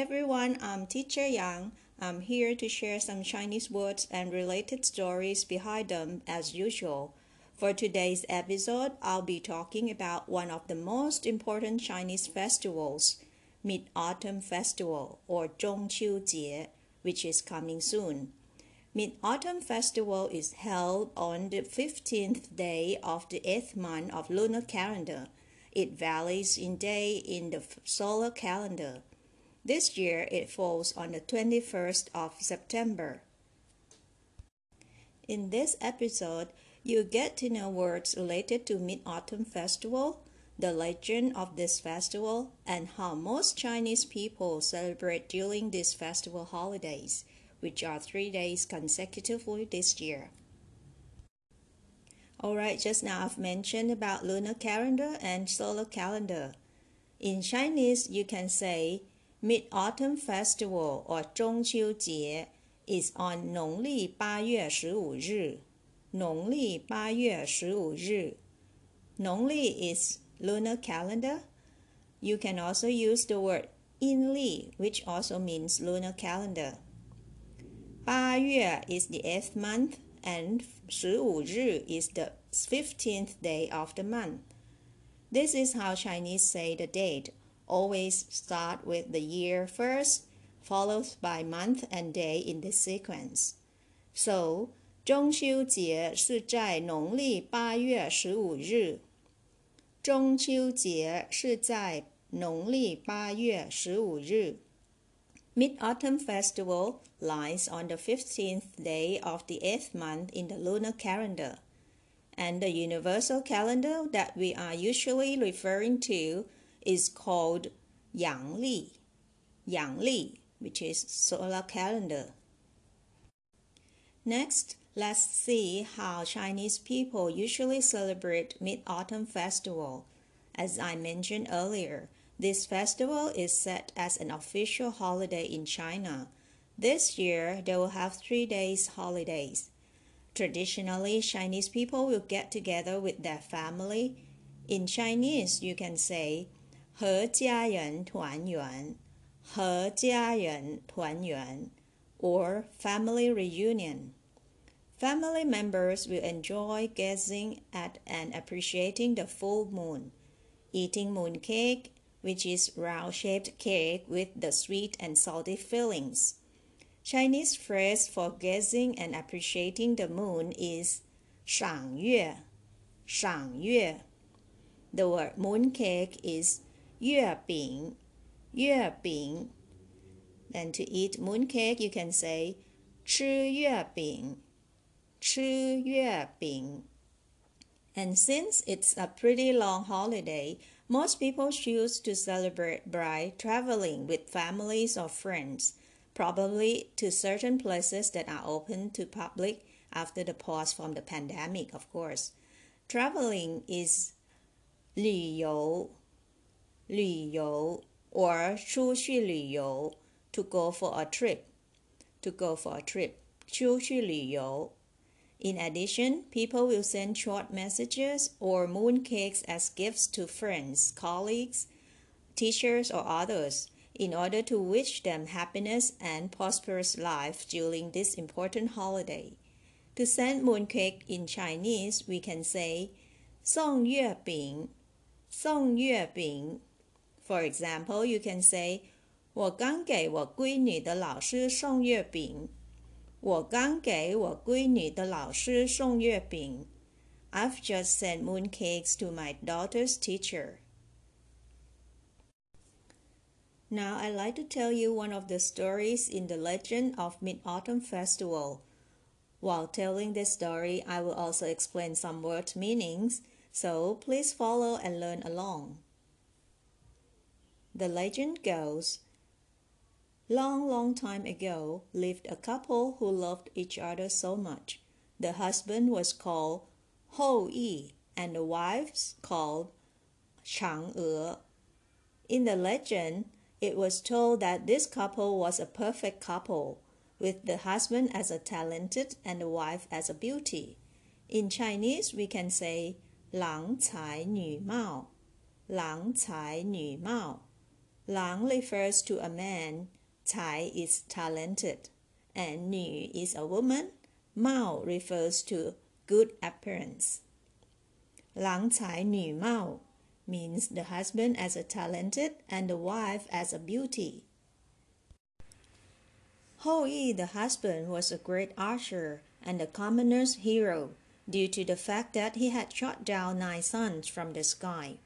everyone, I'm Teacher Yang. I'm here to share some Chinese words and related stories behind them as usual. For today's episode, I'll be talking about one of the most important Chinese festivals, Mid-Autumn Festival or Zhongqiu Jie, which is coming soon. Mid-Autumn Festival is held on the 15th day of the 8th month of lunar calendar. It varies in day in the solar calendar. This year it falls on the 21st of September. In this episode, you get to know words related to Mid-Autumn Festival, the legend of this festival, and how most Chinese people celebrate during these festival holidays, which are three days consecutively this year. Alright, just now I've mentioned about lunar calendar and solar calendar. In Chinese, you can say Mid Autumn Festival or 中秋节 is on 农历八月十五日。农历八月十五日。Nongli is lunar calendar. You can also use the word Yinli, which also means lunar calendar. 八月 is the eighth month, and 十五日 is the 15th day of the month. This is how Chinese say the date always start with the year first, followed by month and day in this sequence. So, 中秋节是在农历八月十五日。中秋节是在农历八月十五日。Mid-Autumn Festival lies on the 15th day of the eighth month in the lunar calendar. And the universal calendar that we are usually referring to is called Yang Li, Yang Li, which is solar calendar. Next, let's see how Chinese people usually celebrate Mid-Autumn Festival. As I mentioned earlier, this festival is set as an official holiday in China. This year, they will have three days holidays. Traditionally, Chinese people will get together with their family. In Chinese, you can say 和家人团圆,和家人团圆 or family reunion. Family members will enjoy gazing at and appreciating the full moon, eating moon cake, which is round-shaped cake with the sweet and salty fillings. Chinese phrase for gazing and appreciating the moon is 赏月,赏月. The word moon cake is 月饼,月饼. Then to eat moon cake, you can say 吃月饼,吃月饼. And since it's a pretty long holiday, most people choose to celebrate by traveling with families or friends, probably to certain places that are open to public after the pause from the pandemic, of course. Traveling is 旅游 旅游 or 出去旅游 to go for a trip to go for a trip 出去旅游 In addition, people will send short messages or mooncakes as gifts to friends, colleagues, teachers, or others in order to wish them happiness and prosperous life during this important holiday. To send mooncake in Chinese, we can say 送月饼,送月饼 for example, you can say, 我刚给我闺女的老师送月饼。我刚给我闺女的老师送月饼。I've just sent mooncakes to my daughter's teacher. Now I'd like to tell you one of the stories in the legend of Mid-Autumn Festival. While telling this story, I will also explain some word meanings, so please follow and learn along. The legend goes Long, long time ago lived a couple who loved each other so much. The husband was called Hou Yi and the wife called Chang E. In the legend, it was told that this couple was a perfect couple, with the husband as a talented and the wife as a beauty. In Chinese, we can say 郎才女貌,郎才女貌. Lang refers to a man, Cai is talented, and Nu is a woman. Mao refers to good appearance. Lang Cai Nu Mao means the husband as a talented and the wife as a beauty. Hou Yi, the husband, was a great archer and the commoner's hero due to the fact that he had shot down nine suns from the sky.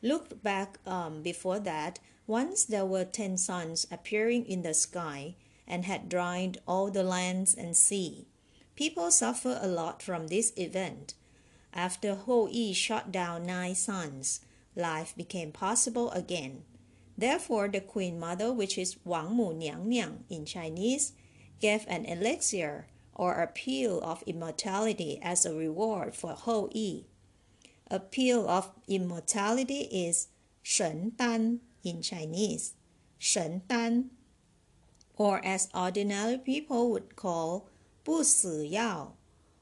Look back um, before that, once there were ten suns appearing in the sky and had dried all the lands and sea. People suffer a lot from this event. After Hou Yi shot down nine suns, life became possible again. Therefore, the Queen Mother, which is Wang Mu Niang Niang in Chinese, gave an elixir or a pill of immortality as a reward for Hou Yi. A pill of immortality is Shen Dan in Chinese, Shen Dan, or as ordinary people would call Bu Si Yao,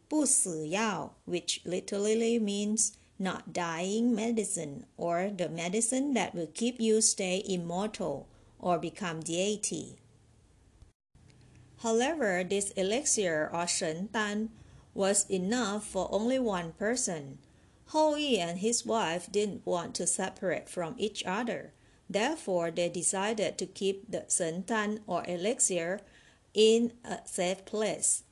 Bu Si Yao, which literally means not dying medicine or the medicine that will keep you stay immortal or become deity. However, this elixir or Shen Dan was enough for only one person. Hou Yi and his wife didn't want to separate from each other, Therefore, they decided to keep the Shen Dan or elixir in a safe place.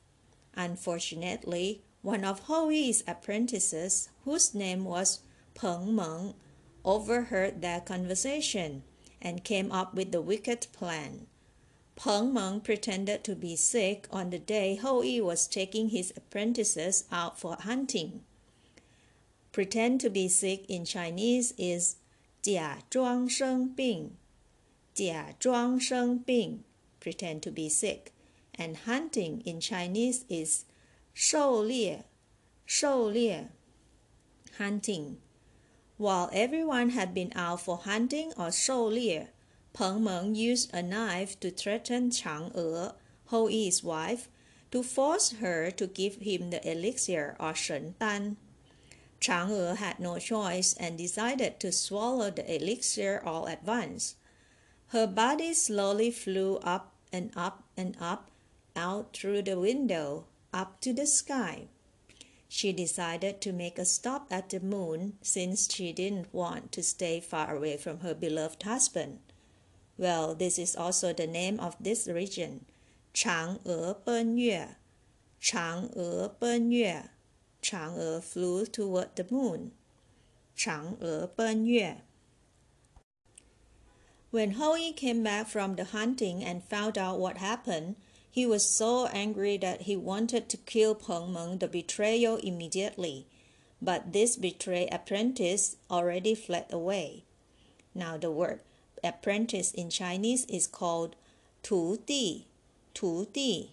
Unfortunately, one of Hou Yi's apprentices, whose name was Peng Meng, overheard their conversation and came up with the wicked plan. Peng Meng pretended to be sick on the day Hou Yi was taking his apprentices out for hunting. Pretend to be sick in Chinese is 假装生病，假装生病，pretend to be sick. And hunting in Chinese is 狩猎，狩猎，hunting. While everyone had been out for hunting or 狩猎，Peng Meng used a knife to threaten Chang E, Hou Yi's wife, to force her to give him the elixir or Shen Dan. Chang E had no choice and decided to swallow the elixir all at once. Her body slowly flew up and up and up out through the window up to the sky. She decided to make a stop at the moon since she didn't want to stay far away from her beloved husband. Well, this is also the name of this region, Chang'e Benyue. Chang'e Benyue. Chang'e flew toward the moon. Chang'e Ben Yue. When Hou Yi came back from the hunting and found out what happened, he was so angry that he wanted to kill Peng Meng the betrayer immediately. But this betrayed apprentice already fled away. Now the word apprentice in Chinese is called 徒弟,徒弟.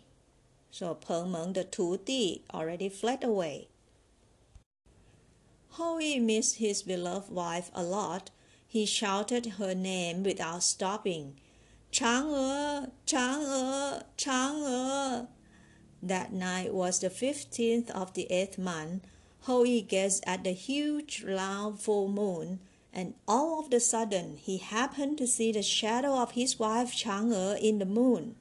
So Peng Meng the 徒弟 already fled away. How missed his beloved wife a lot. He shouted her name without stopping. Chang'e, Chang'e, Chang'e. That night was the 15th of the eighth month. Hou Yi gazed at the huge round full moon, and all of a sudden he happened to see the shadow of his wife Chang'e in the moon.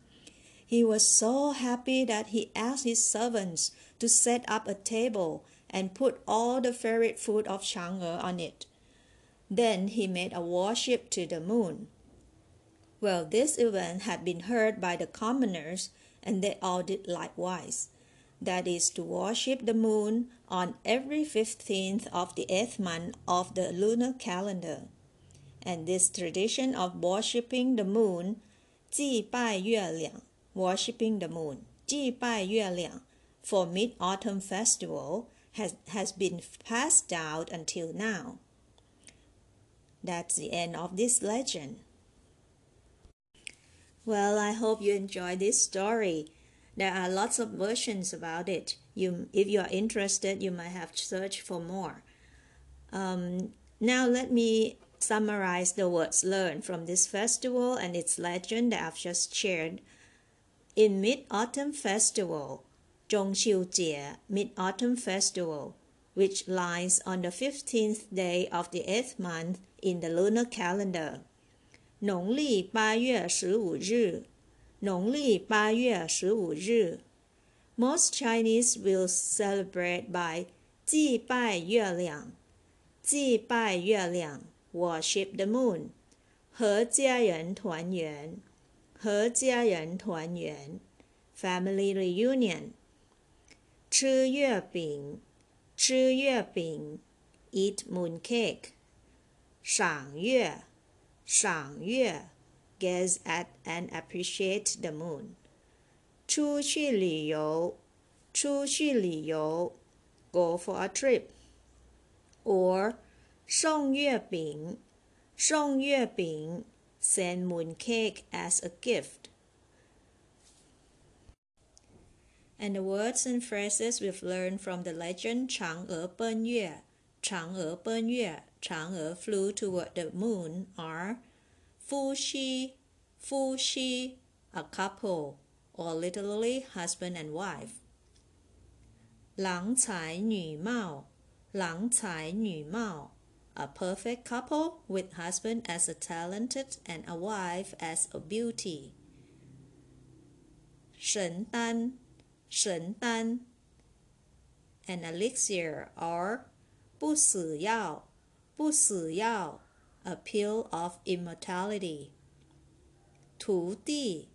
He was so happy that he asked his servants to set up a table and put all the favorite food of Chang'e on it. Then he made a worship to the moon. Well, this event had been heard by the commoners, and they all did likewise. That is to worship the moon on every 15th of the eighth month of the lunar calendar. And this tradition of worshipping the moon, 祭拜月亮, worshipping the moon, 祭拜月亮, for Mid-Autumn Festival has, has been passed down until now. That's the end of this legend. Well, I hope you enjoyed this story. There are lots of versions about it. You, if you are interested, you might have searched for more. Um, now, let me summarize the words learned from this festival and its legend that I've just shared. In Mid Autumn Festival, Zhongqiu Jie Mid-Autumn Festival, which lies on the 15th day of the 8th month in the lunar calendar. 农历八月十五日，农历八月十五日。Most Chinese will celebrate by 祭拜月亮，祭拜月亮，worship the moon，和家人团圆，和家人团圆，family reunion。吃月饼，吃月饼，eat moon cake。赏月，赏月，gaze at and appreciate the moon。出去旅游，出去旅游，go for a trip。or 送月饼，送月饼，send moon cake as a gift。 And the words and phrases we've learned from the legend 嫦娥奔月，嫦娥奔月。Chang'e flew toward the moon are Fushi, Fushi, a couple, or literally husband and wife. 郎才女貌，郎才女貌, a perfect couple with husband as a talented and a wife as a beauty. 神丹， 神丹, an elixir or 不死药。不死药，a pill of immortality。徒弟，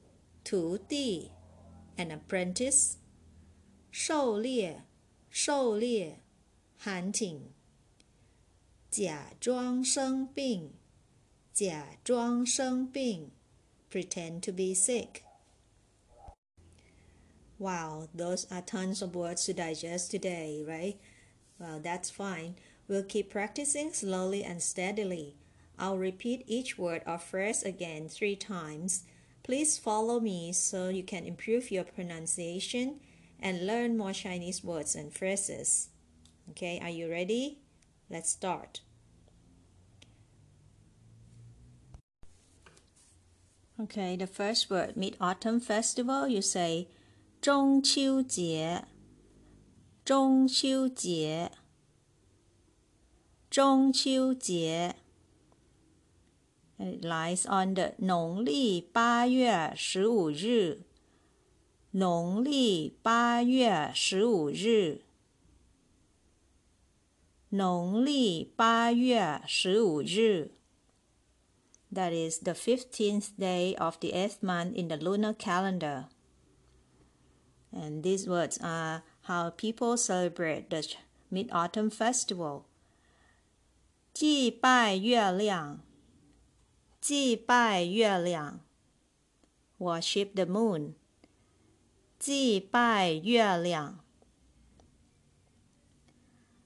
徒弟，an apprentice。狩猎，狩猎，hunting。假装生病，假装生病，pretend to be sick。 Wow, those are tons of words to digest today, right? Well, that's fine. We'll keep practicing slowly and steadily. I'll repeat each word or phrase again three times. Please follow me so you can improve your pronunciation and learn more Chinese words and phrases. Okay, are you ready? Let's start. Okay, the first word, Mid Autumn Festival, you say 中秋节，中秋节。中秋节。It lies on the 农历八月十五日。农历八月十五日。农历八月十五日。That is the 15th day of the eighth month in the lunar calendar. And these words are how people celebrate the Mid Autumn Festival. 祭拜月亮，祭拜月亮，worship the moon，祭拜月亮，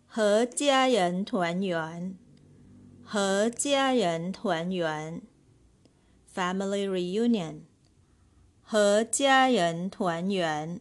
和家人团圆，和家人团圆，family reunion，和家人团圆。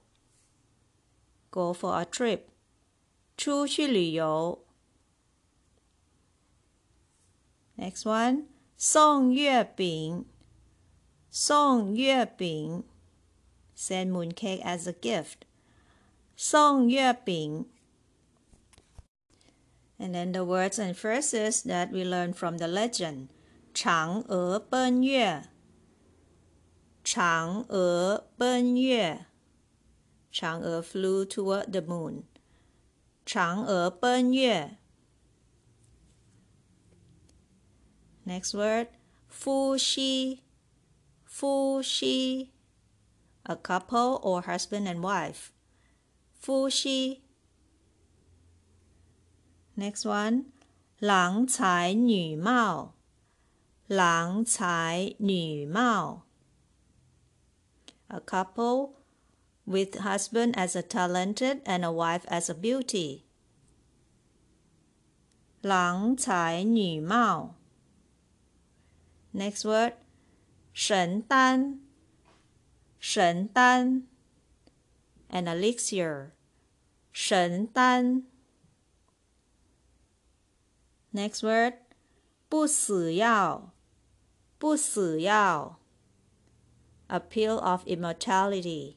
，go for a trip。出去旅游。Next one，送月饼，送月饼，send mooncake as a gift，送月饼。And then the words and phrases that we learn from the legend. 嫦娥奔月，嫦娥奔月， 嫦娥 flew toward the moon. 嫦娥奔月。Next word, Fu Shi. Fu Shi. A couple or husband and wife. Fu Shi. Next one, 郎才女貌。郎才女貌。A couple with husband as a talented and a wife as a beauty. 郎才女貌。 Next word 神丹神丹 an elixir 神丹 Next word 不死药不死药 a pill of immortality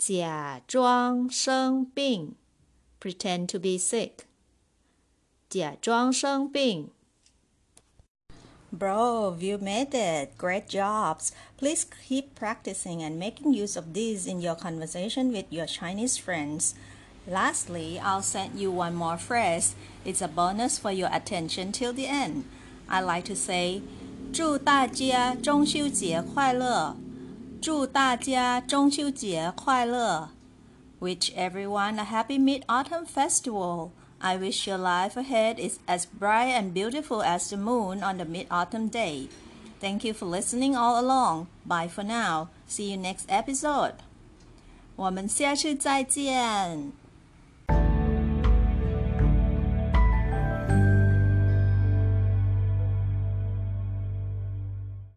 假装生病 pretend to be sick 假装生病 Bro, you made it. Great jobs. Please keep practicing and making use of these in your conversation with your Chinese friends. Lastly, I'll send you one more phrase. It's a bonus for your attention till the end. I like to say, 祝大家中秋节快乐。 祝大家中秋节快乐。Wish everyone a happy Mid-Autumn Festival. I wish your life ahead is as bright and beautiful as the moon on the mid autumn day. Thank you for listening all along. Bye for now. See you next episode. 我们下次再见。